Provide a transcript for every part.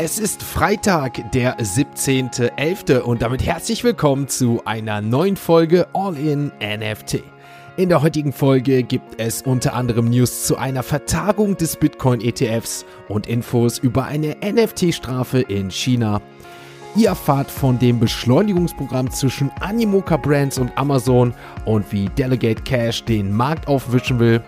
Es ist Freitag, der 17.11. und damit herzlich willkommen zu einer neuen Folge All in NFT. In der heutigen Folge gibt es unter anderem News zu einer Vertagung des Bitcoin-ETFs und Infos über eine NFT-Strafe in China. Ihr erfahrt von dem Beschleunigungsprogramm zwischen Animoca Brands und Amazon und wie Delegate Cash den Markt aufwischen will.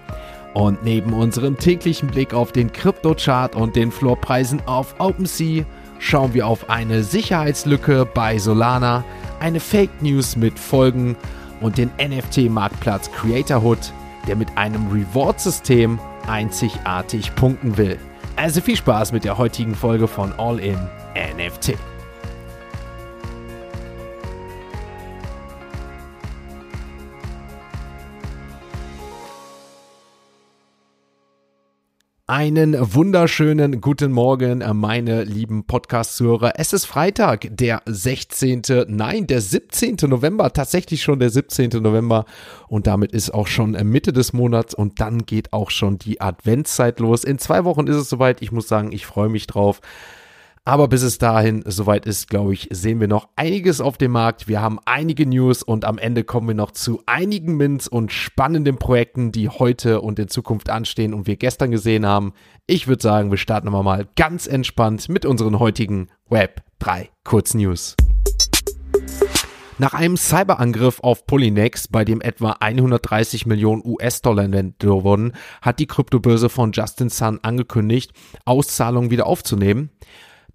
Und neben unserem täglichen Blick auf den Kryptochart und den Floorpreisen auf OpenSea schauen wir auf eine Sicherheitslücke bei Solana, eine Fake News mit Folgen und den NFT-Marktplatz Creatorhood, der mit einem Reward-System einzigartig punkten will. Also viel Spaß mit der heutigen Folge von All In NFT. Einen wunderschönen guten Morgen, meine lieben Podcast-Zuhörer. Es ist Freitag, der 16., nein, der 17. November, tatsächlich schon der 17. November. Und damit ist auch schon Mitte des Monats und dann geht auch schon die Adventszeit los. In zwei Wochen ist es soweit. Ich muss sagen, ich freue mich drauf. Aber bis es dahin soweit ist, glaube ich, sehen wir noch einiges auf dem Markt. Wir haben einige News und am Ende kommen wir noch zu einigen Mints und spannenden Projekten, die heute und in Zukunft anstehen und wir gestern gesehen haben. Ich würde sagen, wir starten aber mal ganz entspannt mit unseren heutigen Web 3 Kurznews. Nach einem Cyberangriff auf Polynex, bei dem etwa 130 Millionen US-Dollar entwendet wurden, hat die Kryptobörse von Justin Sun angekündigt, Auszahlungen wieder aufzunehmen.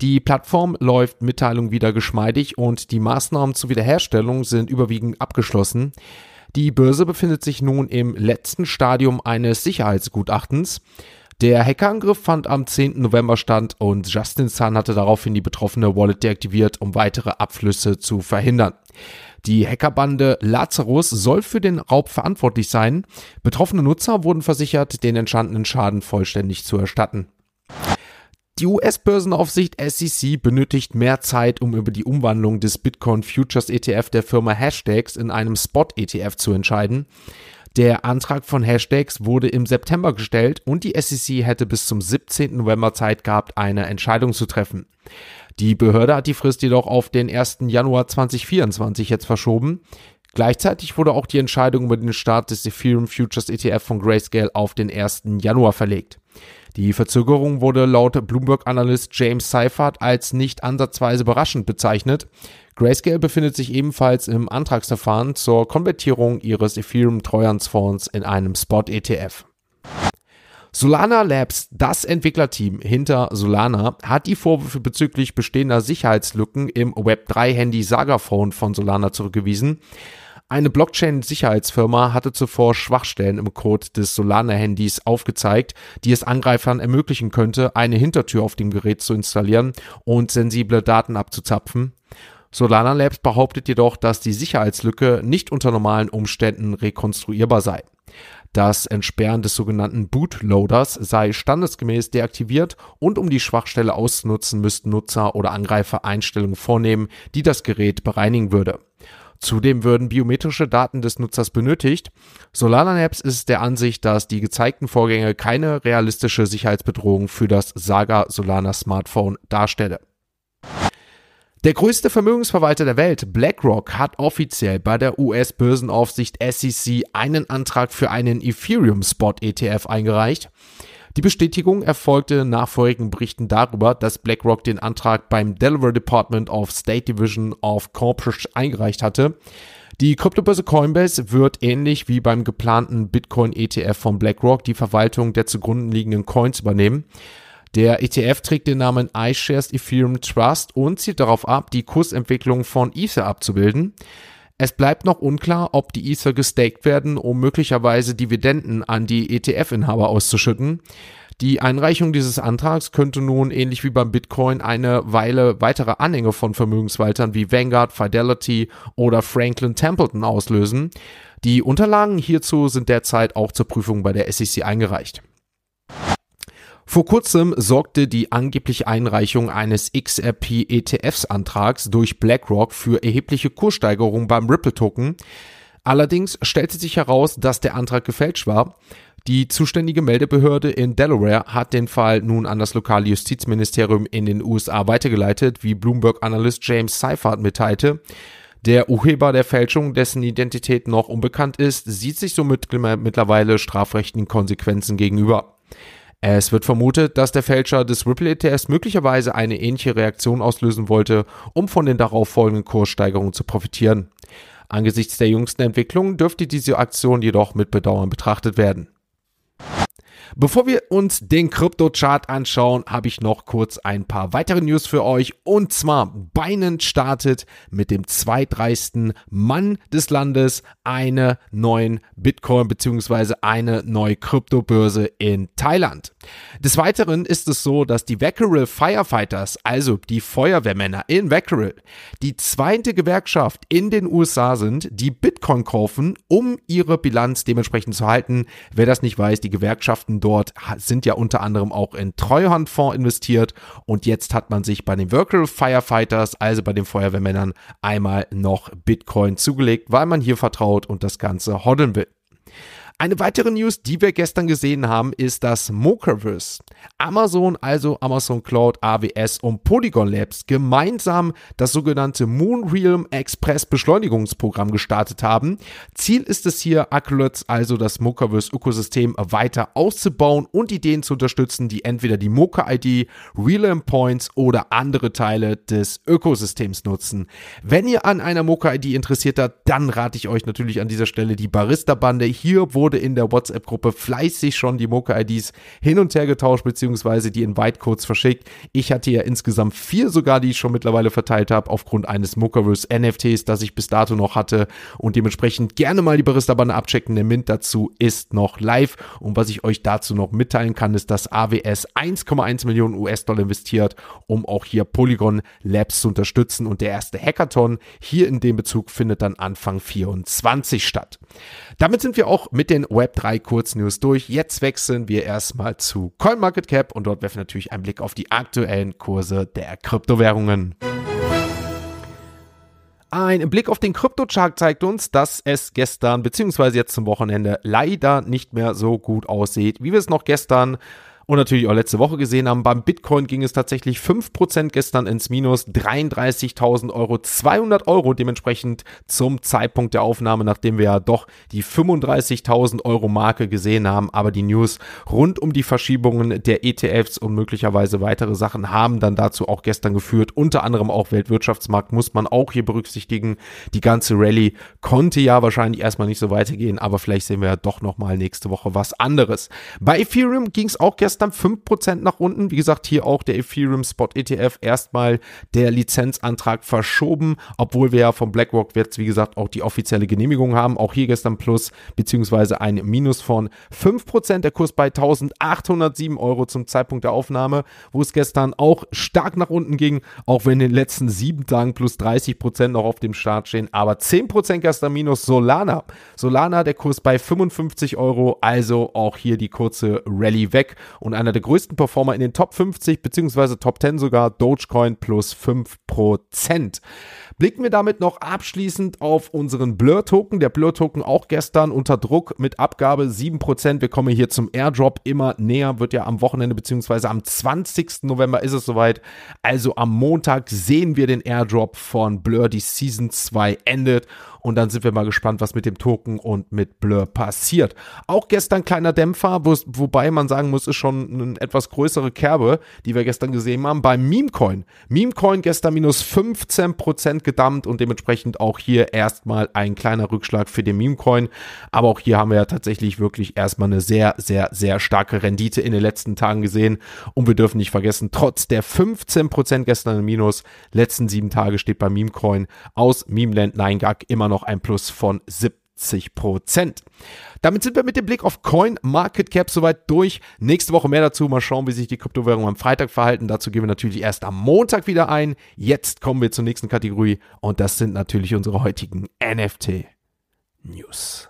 Die Plattform läuft Mitteilung wieder geschmeidig und die Maßnahmen zur Wiederherstellung sind überwiegend abgeschlossen. Die Börse befindet sich nun im letzten Stadium eines Sicherheitsgutachtens. Der Hackerangriff fand am 10. November statt und Justin Sun hatte daraufhin die betroffene Wallet deaktiviert, um weitere Abflüsse zu verhindern. Die Hackerbande Lazarus soll für den Raub verantwortlich sein. Betroffene Nutzer wurden versichert, den entstandenen Schaden vollständig zu erstatten. Die US-Börsenaufsicht SEC benötigt mehr Zeit, um über die Umwandlung des Bitcoin Futures ETF der Firma Hashtags in einem Spot ETF zu entscheiden. Der Antrag von Hashtags wurde im September gestellt und die SEC hätte bis zum 17. November Zeit gehabt, eine Entscheidung zu treffen. Die Behörde hat die Frist jedoch auf den 1. Januar 2024 jetzt verschoben. Gleichzeitig wurde auch die Entscheidung über den Start des Ethereum Futures ETF von Grayscale auf den 1. Januar verlegt. Die Verzögerung wurde laut Bloomberg-Analyst James Seifert als nicht ansatzweise überraschend bezeichnet. Grayscale befindet sich ebenfalls im Antragsverfahren zur Konvertierung ihres Ethereum-Treuhandsfonds in einem Spot-ETF. Solana Labs, das Entwicklerteam hinter Solana, hat die Vorwürfe bezüglich bestehender Sicherheitslücken im Web3-Handy Saga Phone von Solana zurückgewiesen. Eine Blockchain-Sicherheitsfirma hatte zuvor Schwachstellen im Code des Solana-Handys aufgezeigt, die es Angreifern ermöglichen könnte, eine Hintertür auf dem Gerät zu installieren und sensible Daten abzuzapfen. Solana Labs behauptet jedoch, dass die Sicherheitslücke nicht unter normalen Umständen rekonstruierbar sei. Das Entsperren des sogenannten Bootloaders sei standesgemäß deaktiviert und um die Schwachstelle auszunutzen, müssten Nutzer oder Angreifer Einstellungen vornehmen, die das Gerät bereinigen würde. Zudem würden biometrische Daten des Nutzers benötigt. Solana Labs ist der Ansicht, dass die gezeigten Vorgänge keine realistische Sicherheitsbedrohung für das Saga Solana Smartphone darstelle. Der größte Vermögensverwalter der Welt, BlackRock, hat offiziell bei der US-Börsenaufsicht SEC einen Antrag für einen Ethereum Spot ETF eingereicht. Die Bestätigung erfolgte nach vorigen Berichten darüber, dass BlackRock den Antrag beim Delaware Department of State Division of Corporate eingereicht hatte. Die Kryptobörse Coinbase wird ähnlich wie beim geplanten Bitcoin-ETF von BlackRock die Verwaltung der zugrunde liegenden Coins übernehmen. Der ETF trägt den Namen iShares Ethereum Trust und zielt darauf ab, die Kursentwicklung von Ether abzubilden. Es bleibt noch unklar, ob die Ether gestaked werden, um möglicherweise Dividenden an die ETF-Inhaber auszuschütten. Die Einreichung dieses Antrags könnte nun ähnlich wie beim Bitcoin eine Weile weitere Anhänge von Vermögenswaltern wie Vanguard, Fidelity oder Franklin Templeton auslösen. Die Unterlagen hierzu sind derzeit auch zur Prüfung bei der SEC eingereicht. Vor kurzem sorgte die angebliche Einreichung eines XRP-ETFs-Antrags durch BlackRock für erhebliche Kurssteigerungen beim Ripple-Token. Allerdings stellte sich heraus, dass der Antrag gefälscht war. Die zuständige Meldebehörde in Delaware hat den Fall nun an das lokale Justizministerium in den USA weitergeleitet, wie Bloomberg-Analyst James Seifert mitteilte. Der Urheber der Fälschung, dessen Identität noch unbekannt ist, sieht sich somit mittlerweile strafrechtlichen Konsequenzen gegenüber. Es wird vermutet, dass der Fälscher des Ripple ETFs möglicherweise eine ähnliche Reaktion auslösen wollte, um von den darauffolgenden Kurssteigerungen zu profitieren. Angesichts der jüngsten Entwicklungen dürfte diese Aktion jedoch mit Bedauern betrachtet werden. Bevor wir uns den Krypto-Chart anschauen, habe ich noch kurz ein paar weitere News für euch. Und zwar, Binance startet mit dem zweitreichsten Mann des Landes eine neuen Bitcoin bzw. eine neue Kryptobörse in Thailand. Des Weiteren ist es so, dass die Vackerel Firefighters, also die Feuerwehrmänner in Vackerel, die zweite Gewerkschaft in den USA sind, die Bitcoin kaufen, um ihre Bilanz dementsprechend zu halten. Wer das nicht weiß, die Gewerkschaften dort sind ja unter anderem auch in Treuhandfonds investiert und jetzt hat man sich bei den Vackerel Firefighters, also bei den Feuerwehrmännern, einmal noch Bitcoin zugelegt, weil man hier vertraut und das Ganze hoddeln will. Eine weitere News, die wir gestern gesehen haben, ist das Mochaverse. Amazon, also Amazon Cloud, AWS und Polygon Labs gemeinsam das sogenannte Moonrealm Express Beschleunigungsprogramm gestartet haben. Ziel ist es hier, Accolades, also das Mochaverse Ökosystem weiter auszubauen und Ideen zu unterstützen, die entweder die Mocha ID, Realm Points oder andere Teile des Ökosystems nutzen. Wenn ihr an einer Mocha ID interessiert seid, dann rate ich euch natürlich an dieser Stelle die Barista Bande. Hier wurde in der WhatsApp-Gruppe fleißig schon die Mocha-IDs hin und her getauscht, beziehungsweise die Invite-Codes verschickt. Ich hatte ja insgesamt vier sogar, die ich schon mittlerweile verteilt habe, aufgrund eines Mochaverse NFTs, das ich bis dato noch hatte und dementsprechend gerne mal die Barista-Bande abchecken. Der Mint dazu ist noch live und was ich euch dazu noch mitteilen kann, ist, dass AWS 1,1 Millionen US-Dollar investiert, um auch hier Polygon Labs zu unterstützen und der erste Hackathon hier in dem Bezug findet dann Anfang 24 statt. Damit sind wir auch mit den Web3 Kurznews durch. Jetzt wechseln wir erstmal zu CoinMarketCap und dort werfen wir natürlich einen Blick auf die aktuellen Kurse der Kryptowährungen. Ein Blick auf den Kryptochart zeigt uns, dass es gestern bzw. jetzt zum Wochenende leider nicht mehr so gut aussieht, wie wir es noch gestern und natürlich auch letzte Woche gesehen haben. Beim Bitcoin ging es tatsächlich 5% gestern ins Minus, 33.000 Euro, 200 Euro dementsprechend zum Zeitpunkt der Aufnahme, nachdem wir ja doch die 35.000 Euro Marke gesehen haben. Aber die News rund um die Verschiebungen der ETFs und möglicherweise weitere Sachen haben dann dazu auch gestern geführt. Unter anderem auch Weltwirtschaftsmarkt muss man auch hier berücksichtigen. Die ganze Rallye konnte ja wahrscheinlich erstmal nicht so weitergehen, aber vielleicht sehen wir ja doch nochmal nächste Woche was anderes. Bei Ethereum ging es auch gestern gestern 5% nach unten. Wie gesagt, hier auch der Ethereum Spot ETF erstmal der Lizenzantrag verschoben, obwohl wir ja von BlackRock jetzt, wie gesagt, auch die offizielle Genehmigung haben. Auch hier gestern Plus beziehungsweise ein Minus von 5%. Der Kurs bei 1807 Euro zum Zeitpunkt der Aufnahme, wo es gestern auch stark nach unten ging, auch wenn in den letzten sieben Tagen plus 30% noch auf dem Start stehen. Aber 10% gestern Minus Solana. Solana, der Kurs bei 55 Euro, also auch hier die kurze Rallye weg und einer der größten Performer in den Top 50 bzw. Top 10 sogar, Dogecoin plus 5%. Blicken wir damit noch abschließend auf unseren Blur-Token. Der Blur-Token auch gestern unter Druck mit Abgabe 7%. Wir kommen hier zum Airdrop immer näher, wird ja am Wochenende bzw. am 20. November ist es soweit. Also am Montag sehen wir den Airdrop von Blur. Die Season 2 endet und dann sind wir mal gespannt, was mit dem Token und mit Blur passiert. Auch gestern kleiner Dämpfer, wo, wobei man sagen muss, ist schon eine etwas größere Kerbe, die wir gestern gesehen haben, beim Memecoin. Memecoin gestern minus 15% gedammt und dementsprechend auch hier erstmal ein kleiner Rückschlag für den Memecoin. Aber auch hier haben wir ja tatsächlich wirklich erstmal eine sehr, sehr, sehr starke Rendite in den letzten Tagen gesehen. Und wir dürfen nicht vergessen, trotz der 15% gestern im Minus, letzten sieben Tage steht bei Memecoin aus Memeland 9gag immer noch ein Plus von 70 Prozent. Damit sind wir mit dem Blick auf Coin Market Cap soweit durch. Nächste Woche mehr dazu. Mal schauen, wie sich die Kryptowährungen am Freitag verhalten. Dazu gehen wir natürlich erst am Montag wieder ein. Jetzt kommen wir zur nächsten Kategorie und das sind natürlich unsere heutigen NFT News.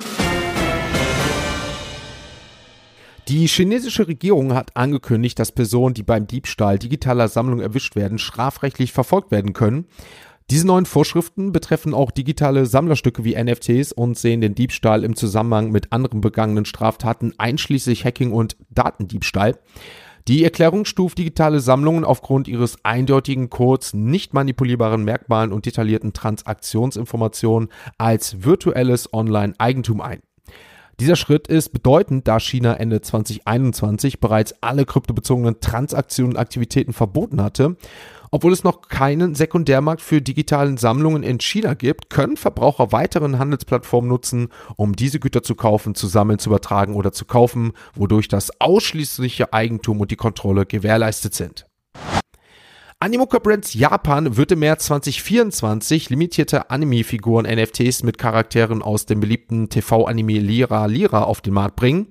Die chinesische Regierung hat angekündigt, dass Personen, die beim Diebstahl digitaler Sammlungen erwischt werden, strafrechtlich verfolgt werden können. Diese neuen Vorschriften betreffen auch digitale Sammlerstücke wie NFTs und sehen den Diebstahl im Zusammenhang mit anderen begangenen Straftaten einschließlich Hacking und Datendiebstahl. Die Erklärung stuft digitale Sammlungen aufgrund ihres eindeutigen Codes, nicht manipulierbaren Merkmalen und detaillierten Transaktionsinformationen als virtuelles Online-Eigentum ein. Dieser Schritt ist bedeutend, da China Ende 2021 bereits alle kryptobezogenen Transaktionen und Aktivitäten verboten hatte obwohl es noch keinen Sekundärmarkt für digitalen Sammlungen in China gibt, können Verbraucher weiteren Handelsplattformen nutzen, um diese Güter zu kaufen, zu sammeln, zu übertragen oder zu kaufen, wodurch das ausschließliche Eigentum und die Kontrolle gewährleistet sind. Animoca Brands Japan wird im März 2024 limitierte Anime-Figuren NFTs mit Charakteren aus dem beliebten TV-Anime Lira Lira auf den Markt bringen.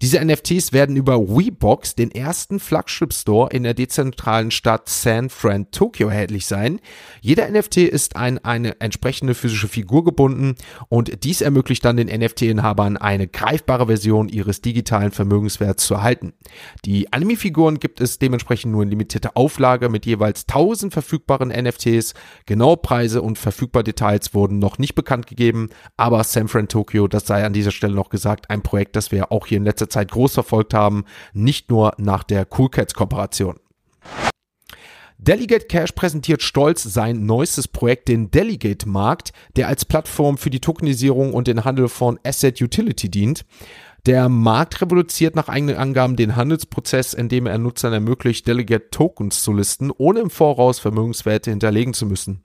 Diese NFTs werden über WeBox, den ersten Flagship-Store in der dezentralen Stadt San Fran, Tokio, erhältlich sein. Jeder NFT ist an eine entsprechende physische Figur gebunden und dies ermöglicht dann den NFT-Inhabern eine greifbare Version ihres digitalen Vermögenswerts zu erhalten. Die Anime-Figuren gibt es dementsprechend nur in limitierter Auflage mit jeweils 1000 verfügbaren NFTs. Genaue Preise und verfügbare Details wurden noch nicht bekannt gegeben, aber San Fran Tokyo, das sei an dieser Stelle noch gesagt, ein Projekt, das wir auch hier in letzter Zeit groß verfolgt haben, nicht nur nach der Cool Cats Kooperation. Delegate Cash präsentiert stolz sein neuestes Projekt, den Delegate Markt, der als Plattform für die Tokenisierung und den Handel von Asset Utility dient. Der Markt revolutioniert nach eigenen Angaben den Handelsprozess, indem er Nutzern ermöglicht, Delegate Tokens zu listen, ohne im Voraus Vermögenswerte hinterlegen zu müssen.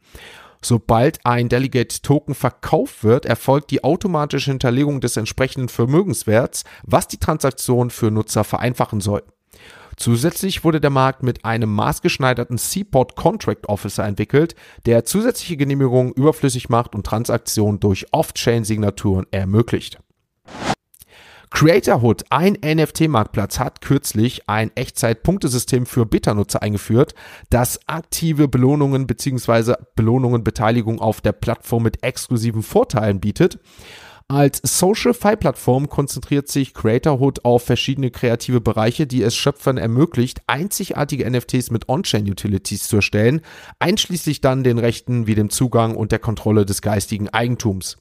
Sobald ein Delegate Token verkauft wird, erfolgt die automatische Hinterlegung des entsprechenden Vermögenswerts, was die Transaktion für Nutzer vereinfachen soll. Zusätzlich wurde der Markt mit einem maßgeschneiderten Seaport Contract Officer entwickelt, der zusätzliche Genehmigungen überflüssig macht und Transaktionen durch Off-Chain-Signaturen ermöglicht. Creatorhood, ein NFT-Marktplatz, hat kürzlich ein Echtzeit-Punktesystem für Beta-Nutzer eingeführt, das aktive Belohnungen bzw. Belohnungen Beteiligung auf der Plattform mit exklusiven Vorteilen bietet. Als Social-Fi-Plattform konzentriert sich Creatorhood auf verschiedene kreative Bereiche, die es Schöpfern ermöglicht, einzigartige NFTs mit On-Chain-Utilities zu erstellen, einschließlich dann den Rechten wie dem Zugang und der Kontrolle des geistigen Eigentums.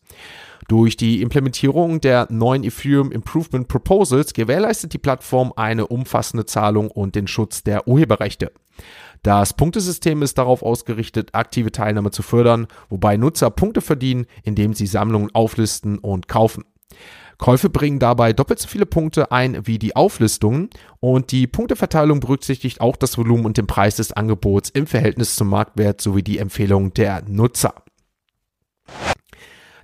Durch die Implementierung der neuen Ethereum Improvement Proposals gewährleistet die Plattform eine umfassende Zahlung und den Schutz der Urheberrechte. Das Punktesystem ist darauf ausgerichtet, aktive Teilnahme zu fördern, wobei Nutzer Punkte verdienen, indem sie Sammlungen auflisten und kaufen. Käufe bringen dabei doppelt so viele Punkte ein wie die Auflistungen und die Punkteverteilung berücksichtigt auch das Volumen und den Preis des Angebots im Verhältnis zum Marktwert sowie die Empfehlung der Nutzer.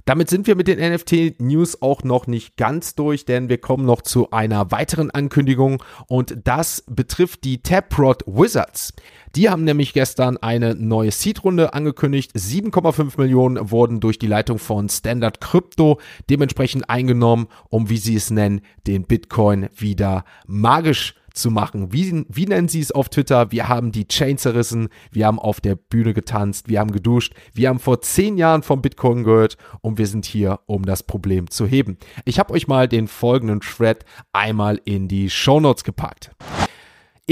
Damit sind wir mit den NFT-News auch noch nicht ganz durch, denn wir kommen noch zu einer weiteren Ankündigung und das betrifft die Taprod Wizards. Die haben nämlich gestern eine neue Seed-Runde angekündigt. 7,5 Millionen wurden durch die Leitung von Standard Crypto dementsprechend eingenommen, um, wie sie es nennen, den Bitcoin wieder magisch zu machen. Wie, wie nennen sie es auf Twitter? Wir haben die Chain zerrissen, wir haben auf der Bühne getanzt, wir haben geduscht, wir haben vor zehn Jahren vom Bitcoin gehört und wir sind hier, um das Problem zu heben. Ich habe euch mal den folgenden Thread einmal in die Show Notes gepackt.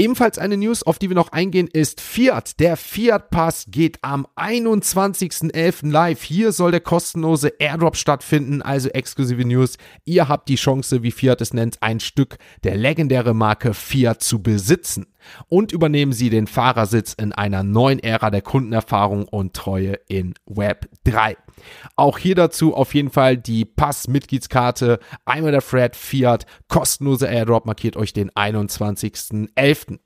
Ebenfalls eine News, auf die wir noch eingehen, ist Fiat. Der Fiat Pass geht am 21.11. live. Hier soll der kostenlose Airdrop stattfinden, also exklusive News. Ihr habt die Chance, wie Fiat es nennt, ein Stück der legendären Marke Fiat zu besitzen. Und übernehmen Sie den Fahrersitz in einer neuen Ära der Kundenerfahrung und Treue in Web 3. Auch hier dazu auf jeden Fall die Pass-Mitgliedskarte. Einmal der Fred Fiat, kostenlose Airdrop markiert euch den 21.11.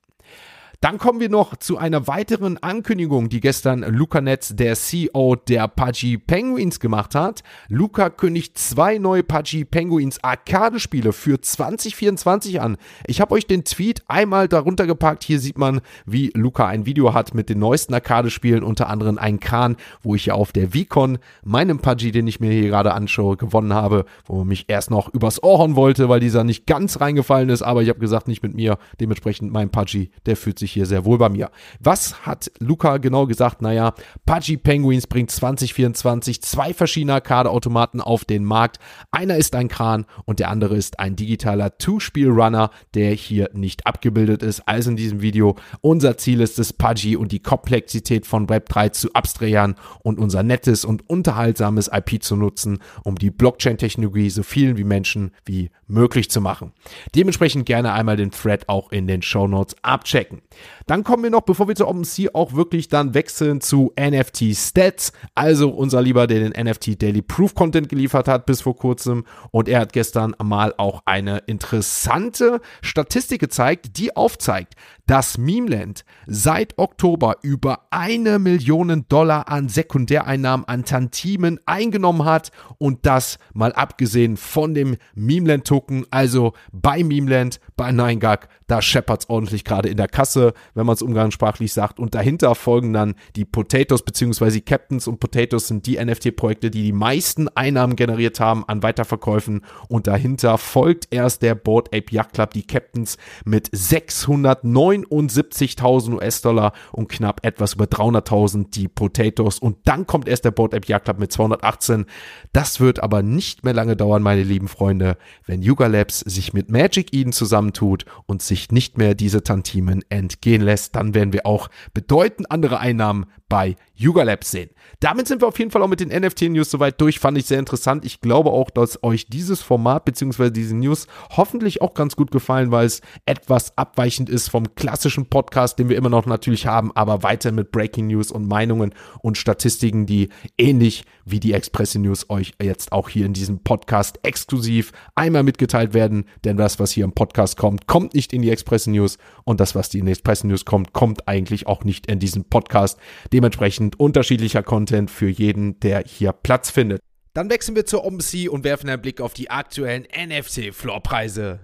Dann kommen wir noch zu einer weiteren Ankündigung, die gestern Luca Netz, der CEO der Pudgy Penguins, gemacht hat. Luca kündigt zwei neue Pudgy Penguins Arcade-Spiele für 2024 an. Ich habe euch den Tweet einmal darunter gepackt. Hier sieht man, wie Luca ein Video hat mit den neuesten Arcade-Spielen, unter anderem ein Kran, wo ich ja auf der VCon meinem Pudgy, den ich mir hier gerade anschaue, gewonnen habe, wo man mich erst noch übers Ohr hauen wollte, weil dieser nicht ganz reingefallen ist, aber ich habe gesagt, nicht mit mir. Dementsprechend mein Pudgy, der fühlt sich sich hier sehr wohl bei mir. Was hat Luca genau gesagt? Naja, Pudgy Penguins bringt 2024 zwei verschiedene Arcade-Automaten auf den Markt. Einer ist ein Kran und der andere ist ein digitaler Two-Spiel-Runner, der hier nicht abgebildet ist. Also in diesem Video, unser Ziel ist es, Pudgy und die Komplexität von Web3 zu abstrahieren und unser nettes und unterhaltsames IP zu nutzen, um die Blockchain-Technologie so vielen wie Menschen wie möglich zu machen. Dementsprechend gerne einmal den Thread auch in den Show Notes abchecken. Dann kommen wir noch, bevor wir zu OpenSea auch wirklich dann wechseln zu NFT Stats. Also unser Lieber, der den NFT Daily Proof Content geliefert hat bis vor kurzem. Und er hat gestern mal auch eine interessante Statistik gezeigt, die aufzeigt, dass Memeland seit Oktober über eine Million Dollar an Sekundäreinnahmen an Tantimen eingenommen hat und das mal abgesehen von dem Memeland-Token, also bei Memeland, bei 9gag, da scheppert's ordentlich gerade in der Kasse, wenn man es umgangssprachlich sagt. Und dahinter folgen dann die Potatoes bzw. Captains und Potatoes sind die NFT-Projekte, die die meisten Einnahmen generiert haben an Weiterverkäufen. Und dahinter folgt erst der Board Ape Yacht Club, die Captains mit 679.000 US-Dollar und knapp etwas über 300.000 die Potatoes. Und dann kommt erst der Board Ape Yacht Club mit 218. Das wird aber nicht mehr lange dauern, meine lieben Freunde, wenn Yuga Labs sich mit Magic Eden zusammentut und sich sich nicht mehr diese Tantimen entgehen lässt, dann werden wir auch bedeutend andere Einnahmen bei Yuga Labs sehen. Damit sind wir auf jeden Fall auch mit den NFT-News soweit durch. Fand ich sehr interessant. Ich glaube auch, dass euch dieses Format bzw. diese News hoffentlich auch ganz gut gefallen, weil es etwas abweichend ist vom klassischen Podcast, den wir immer noch natürlich haben, aber weiter mit Breaking News und Meinungen und Statistiken, die ähnlich wie die Express News euch jetzt auch hier in diesem Podcast exklusiv einmal mitgeteilt werden. Denn das, was hier im Podcast kommt, kommt nicht in die Express News und das, was die in die Express News kommt, kommt eigentlich auch nicht in diesen Podcast. Dementsprechend unterschiedlicher Content für jeden, der hier Platz findet. Dann wechseln wir zur OpenSea und werfen einen Blick auf die aktuellen NFC-Floorpreise.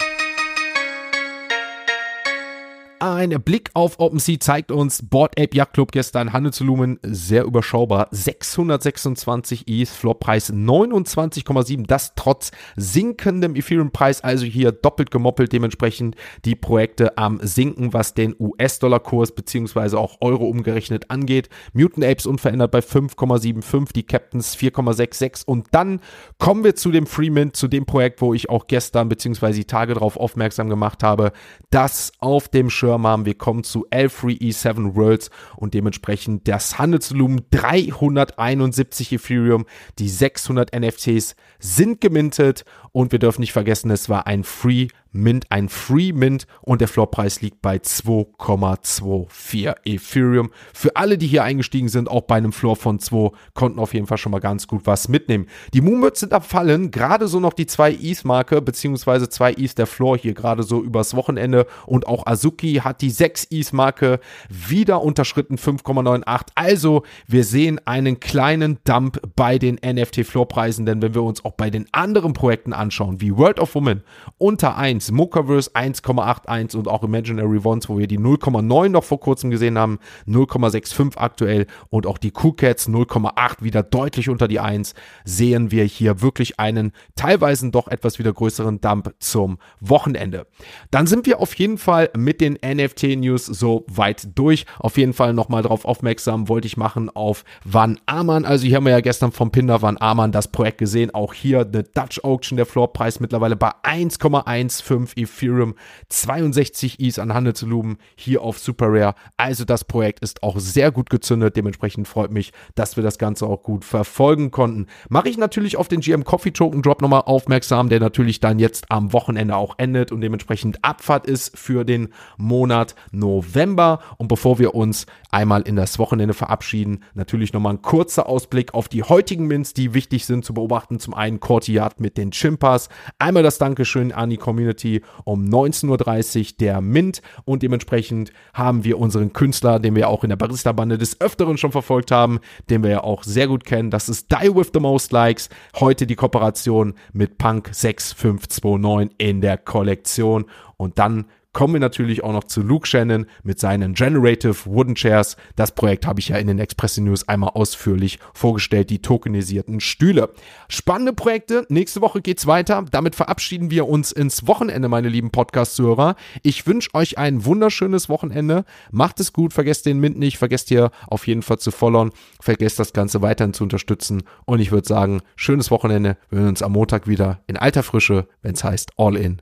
Ein Blick auf OpenSea zeigt uns Board Ape Yacht Club gestern Handelsvolumen sehr überschaubar. 626 ETH, Floorpreis 29,7. Das trotz sinkendem Ethereum-Preis, also hier doppelt gemoppelt dementsprechend die Projekte am sinken, was den US-Dollar-Kurs beziehungsweise auch Euro umgerechnet angeht. Mutant Apes unverändert bei 5,75, die Captains 4,66 und dann kommen wir zu dem Freemint, zu dem Projekt, wo ich auch gestern beziehungsweise die Tage darauf aufmerksam gemacht habe, dass auf dem Schirm Schirm haben. Wir kommen zu L3E7 Worlds und dementsprechend das Handelsvolumen 371 Ethereum. Die 600 NFTs sind gemintet und wir dürfen nicht vergessen, es war ein Free Mint, ein Free Mint und der Floorpreis liegt bei 2,24 Ethereum. Für alle, die hier eingestiegen sind, auch bei einem Floor von 2, konnten auf jeden Fall schon mal ganz gut was mitnehmen. Die Moonbirds sind abfallen, gerade so noch die 2 ETH-Marke, beziehungsweise 2 ETH der Floor hier gerade so übers Wochenende und auch Azuki hat die 6 ETH-Marke wieder unterschritten, 5,98. Also wir sehen einen kleinen Dump bei den NFT-Floorpreisen, denn wenn wir uns auch bei den anderen Projekten anschauen, wie World of Women unter 1, 1, Mochaverse 1,81 und auch Imaginary Ones, wo wir die 0,9 noch vor kurzem gesehen haben, 0,65 aktuell und auch die Cool Cats 0,8 wieder deutlich unter die 1, sehen wir hier wirklich einen teilweise doch etwas wieder größeren Dump zum Wochenende. Dann sind wir auf jeden Fall mit den NFT-News so weit durch. Auf jeden Fall nochmal darauf aufmerksam wollte ich machen auf Van Aman. Also hier haben wir ja gestern vom Pinder Van Aman das Projekt gesehen. Auch hier eine Dutch Auction, der Floorpreis mittlerweile bei 1,15 5 Ethereum, 62 ETH an Handelsvolumen hier auf Super Rare. Also das Projekt ist auch sehr gut gezündet. Dementsprechend freut mich, dass wir das Ganze auch gut verfolgen konnten. Mache ich natürlich auf den GM Coffee Token Drop nochmal aufmerksam, der natürlich dann jetzt am Wochenende auch endet und dementsprechend Abfahrt ist für den Monat November. Und bevor wir uns einmal in das Wochenende verabschieden, natürlich nochmal ein kurzer Ausblick auf die heutigen Mints, die wichtig sind zu beobachten. Zum einen Courtyard mit den Chimpas. Einmal das Dankeschön an die Community Community um 19.30 Uhr der Mint und dementsprechend haben wir unseren Künstler, den wir auch in der Barista-Bande des Öfteren schon verfolgt haben, den wir ja auch sehr gut kennen. Das ist Die With The Most Likes. Heute die Kooperation mit Punk 6529 in der Kollektion und dann kommen wir natürlich auch noch zu Luke Shannon mit seinen Generative Wooden Chairs. Das Projekt habe ich ja in den Express News einmal ausführlich vorgestellt, die tokenisierten Stühle. Spannende Projekte. Nächste Woche geht's weiter. Damit verabschieden wir uns ins Wochenende, meine lieben Podcast-Zuhörer. Ich wünsche euch ein wunderschönes Wochenende. Macht es gut, vergesst den Mint nicht, vergesst hier auf jeden Fall zu followen, vergesst das Ganze weiterhin zu unterstützen und ich würde sagen, schönes Wochenende. Wir hören uns am Montag wieder in alter Frische, wenn es heißt All in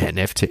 NFT.